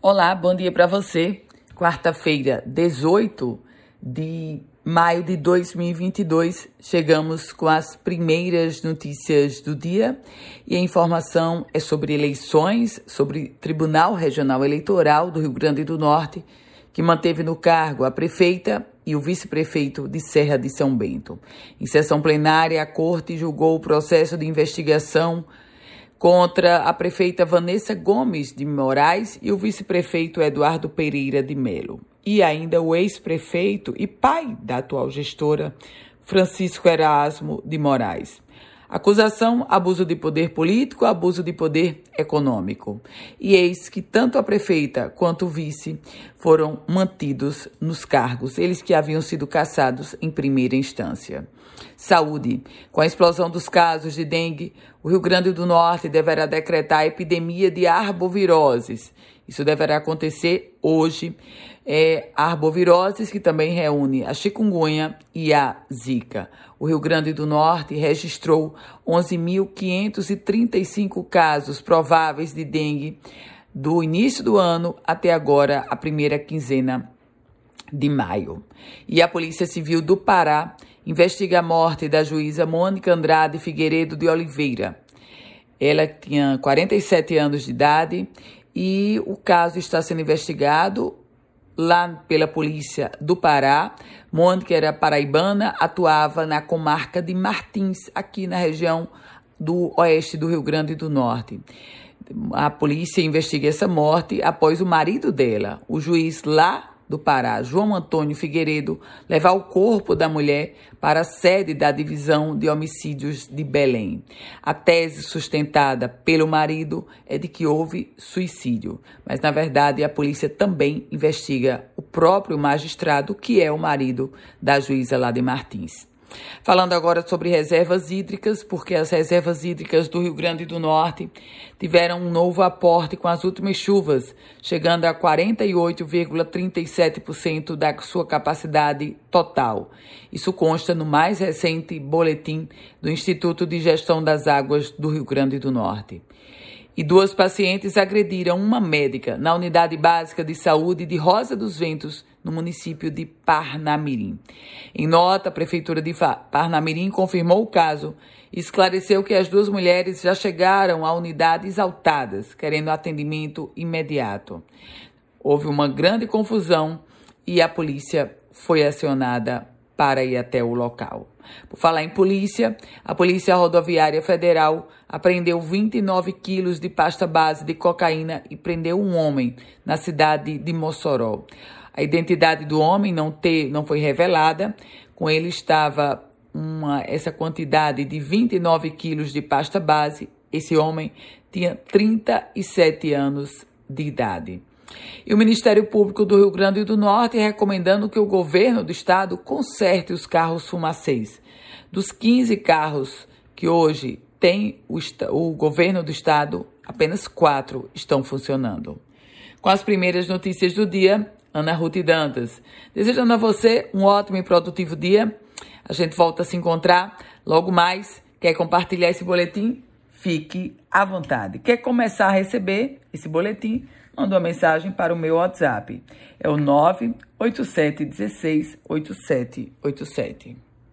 Olá, bom dia para você. Quarta-feira, 18 de maio de 2022, chegamos com as primeiras notícias do dia e a informação é sobre eleições, sobre Tribunal Regional Eleitoral do Rio Grande do Norte, que manteve no cargo a prefeita e o vice-prefeito de Serra de São Bento. Em sessão plenária, a corte julgou o processo de investigação contra a prefeita Vanessa Gomes de Moraes e o vice-prefeito Eduardo Pereira de Melo. E ainda o ex-prefeito e pai da atual gestora, Francisco Erasmo de Moraes. Acusação: abuso de poder político, abuso de poder econômico. E eis que tanto a prefeita quanto o vice foram mantidos nos cargos, eles que haviam sido cassados em primeira instância. Saúde. Com a explosão dos casos de dengue, o Rio Grande do Norte deverá decretar a epidemia de arboviroses. Isso deverá acontecer hoje. É arboviroses que também reúne a chikungunya e a zika. O Rio Grande do Norte registrou 11.535 casos prováveis de dengue do início do ano até agora, a primeira quinzena de maio. E a Polícia Civil do Pará investiga a morte da juíza Mônica Andrade Figueiredo de Oliveira. Ela tinha 47 anos de idade e o caso está sendo investigado lá pela polícia do Pará. Mônica era paraibana, atuava na comarca de Martins, aqui na região do oeste do Rio Grande do Norte. A polícia investiga essa morte após o marido dela, o juiz lá do Pará, João Antônio Figueiredo, levar o corpo da mulher para a sede da Divisão de Homicídios de Belém. A tese sustentada pelo marido é de que houve suicídio, mas na verdade a polícia também investiga o próprio magistrado, que é o marido da juíza lá de Martins. Falando agora sobre reservas hídricas, porque as reservas hídricas do Rio Grande do Norte tiveram um novo aporte com as últimas chuvas, chegando a 48,37% da sua capacidade total. Isso consta no mais recente boletim do Instituto de Gestão das Águas do Rio Grande do Norte e duas pacientes agrediram uma médica na unidade básica de saúde de Rosa dos Ventos, no município de Parnamirim. Em nota, a Prefeitura de Parnamirim confirmou o caso e esclareceu que as duas mulheres já chegaram à unidade exaltadas, querendo atendimento imediato. Houve uma grande confusão e a polícia foi acionada para ir até o local. Por falar em polícia, a Polícia Rodoviária Federal apreendeu 29 quilos de pasta base de cocaína e prendeu um homem na cidade de Mossoró. A identidade do homem não, ter, não foi revelada. Com ele estava uma, essa quantidade de 29 quilos de pasta base. Esse homem tinha 37 anos de idade. E o Ministério Público do Rio Grande do Norte recomendando que o governo do estado conserte os carros fumacês. Dos 15 carros que hoje tem o, o governo do estado, apenas quatro estão funcionando. Com as primeiras notícias do dia, Ana Ruth Dantas. Desejando a você um ótimo e produtivo dia. A gente volta a se encontrar logo mais. Quer compartilhar esse boletim? Fique à vontade. Quer começar a receber esse boletim? Manda uma mensagem para o meu WhatsApp. É o 987 16 8787.